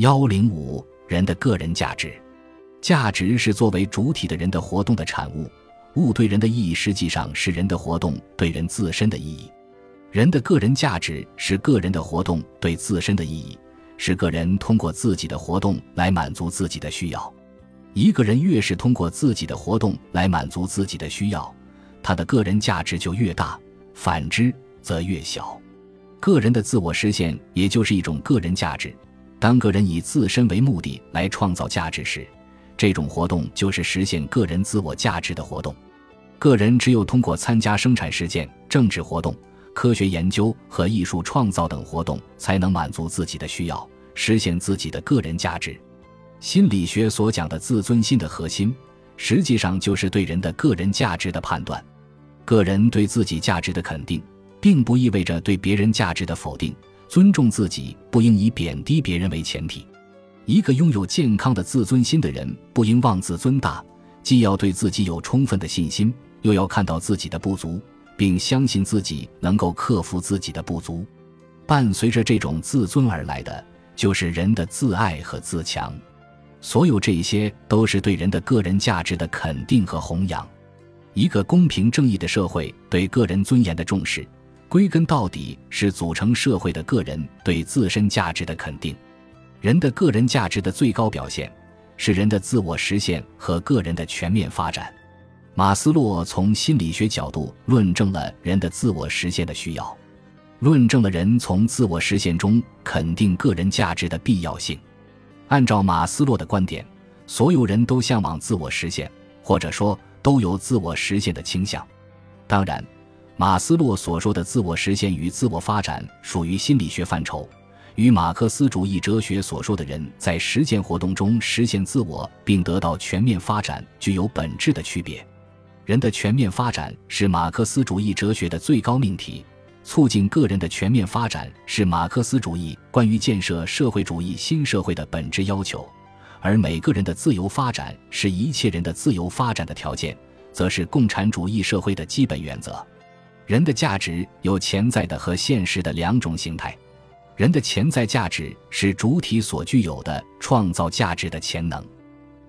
幺零五人的个人价值，价值是作为主体的人的活动的产物。物对人的意义，实际上是人的活动对人自身的意义。人的个人价值是个人的活动对自身的意义，是个人通过自己的活动来满足自己的需要。一个人越是通过自己的活动来满足自己的需要，他的个人价值就越大；反之则越小。个人的自我实现，也就是一种个人价值。当个人以自身为目的来创造价值时，这种活动就是实现个人自我价值的活动。个人只有通过参加生产实践、政治活动、科学研究和艺术创造等活动，才能满足自己的需要，实现自己的个人价值。心理学所讲的自尊心的核心，实际上就是对人的个人价值的判断。个人对自己价值的肯定，并不意味着对别人价值的否定。尊重自己不应以贬低别人为前提。一个拥有健康的自尊心的人，不应妄自尊大，既要对自己有充分的信心，又要看到自己的不足，并相信自己能够克服自己的不足。伴随着这种自尊而来的，就是人的自爱和自强。所有这些都是对人的个人价值的肯定和弘扬。一个公平正义的社会对个人尊严的重视。归根到底是组成社会的个人对自身价值的肯定。人的个人价值的最高表现是人的自我实现和个人的全面发展。马斯洛从心理学角度论证了人的自我实现的需要，论证了人从自我实现中肯定个人价值的必要性。按照马斯洛的观点，所有人都向往自我实现，或者说都有自我实现的倾向。当然。马斯洛所说的自我实现与自我发展属于心理学范畴，与马克思主义哲学所说的人在实践活动中实现自我并得到全面发展具有本质的区别。人的全面发展是马克思主义哲学的最高命题，促进个人的全面发展是马克思主义关于建设社会主义新社会的本质要求，而每个人的自由发展是一切人的自由发展的条件，则是共产主义社会的基本原则。人的价值有潜在的和现实的两种形态。人的潜在价值是主体所具有的创造价值的潜能。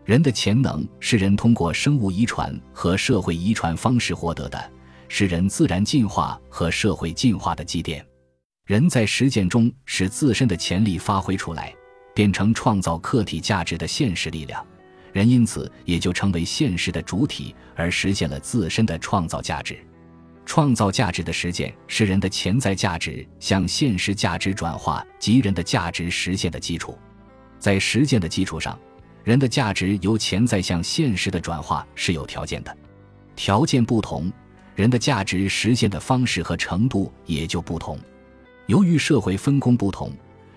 人的潜能是人通过生物遗传和社会遗传方式获得的，是人自然进化和社会进化的积淀。人在实践中使自身的潜力发挥出来，变成创造客体价值的现实力量，人因此也就成为现实的主体，而实现了自身的创造价值。创造价值的实践是人的潜在价值向现实价值转化及人的价值实现的基础。在实践的基础上，人的价值由潜在向现实的转化是有条件的。条件不同，人的价值实现的方式和程度也就不同。由于社会分工不同，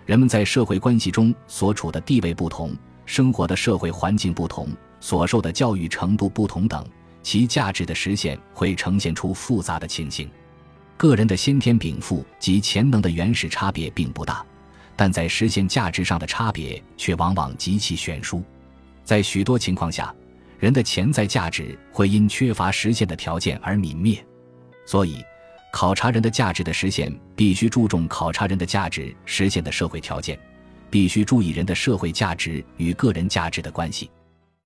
人们在社会关系中所处的地位不同，生活的社会环境不同，所受的教育程度不同等。其价值的实现会呈现出复杂的情形，个人的先天禀赋及潜能的原始差别并不大，但在实现价值上的差别却往往极其悬殊。在许多情况下，人的潜在价值会因缺乏实现的条件而泯灭。所以，考察人的价值的实现，必须注重考察人的价值实现的社会条件，必须注意人的社会价值与个人价值的关系。